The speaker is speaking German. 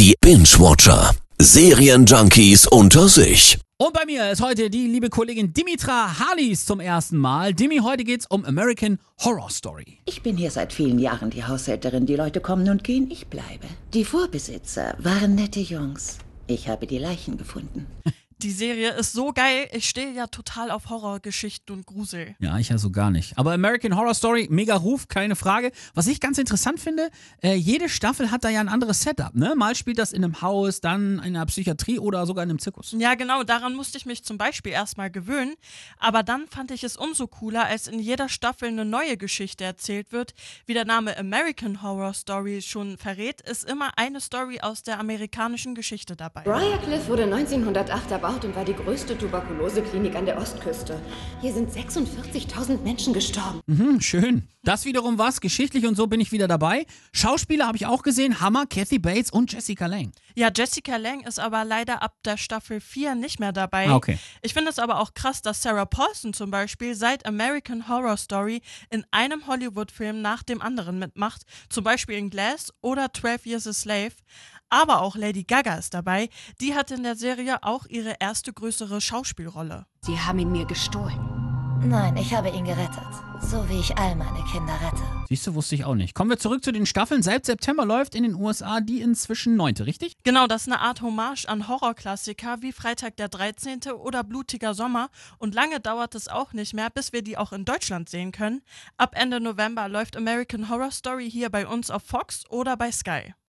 Die Binge-Watcher. Serienjunkies unter sich. Und bei mir ist heute die liebe Kollegin Dimitra Harlis zum ersten Mal. Dimi, heute geht's um American Horror Story. Ich bin hier seit vielen Jahren die Haushälterin. Die Leute kommen und gehen, ich bleibe. Die Vorbesitzer waren nette Jungs. Ich habe die Leichen gefunden. Die Serie ist so geil. Ich stehe ja total auf Horrorgeschichten und Grusel. Ja, ich ja so gar nicht. Aber American Horror Story, mega Ruf, keine Frage. Was ich ganz interessant finde, äh, jede Staffel hat da ja ein anderes Setup. Ne? Mal spielt das in einem Haus, dann in einer Psychiatrie oder sogar in einem Zirkus. Ja, genau. Daran musste ich mich zum Beispiel erstmal gewöhnen. Aber dann fand ich es umso cooler, als in jeder Staffel eine neue Geschichte erzählt wird. Wie der Name American Horror Story schon verrät, ist immer eine Story aus der amerikanischen Geschichte dabei. Briarcliff wurde 1908 erbaut und war die größte Tuberkuloseklinik an der Ostküste. Hier sind 46.000 Menschen gestorben. Mhm, schön. Das wiederum was, geschichtlich und so bin ich wieder dabei. Schauspieler habe ich auch gesehen, Hammer, Kathy Bates und Jessica Lange. Ja, Jessica Lange ist aber leider ab der Staffel 4 nicht mehr dabei. Ah, okay. Ich finde es aber auch krass, dass Sarah Paulson zum Beispiel seit American Horror Story in einem Hollywood-Film nach dem anderen mitmacht, zum Beispiel in Glass oder 12 Years a Slave. Aber auch Lady Gaga ist dabei. Die hat in der Serie auch ihre erste größere Schauspielrolle. Sie haben ihn mir gestohlen. Nein, ich habe ihn gerettet. So wie ich all meine Kinder rette. Siehst du, wusste ich auch nicht. Kommen wir zurück zu den Staffeln. Seit September läuft in den USA die inzwischen neunte, richtig? Genau, das ist eine Art Hommage an Horrorklassiker wie Freitag der 13. oder Blutiger Sommer. Und lange dauert es auch nicht mehr, bis wir die auch in Deutschland sehen können. Ab Ende November läuft American Horror Story hier bei uns auf Fox oder bei Sky.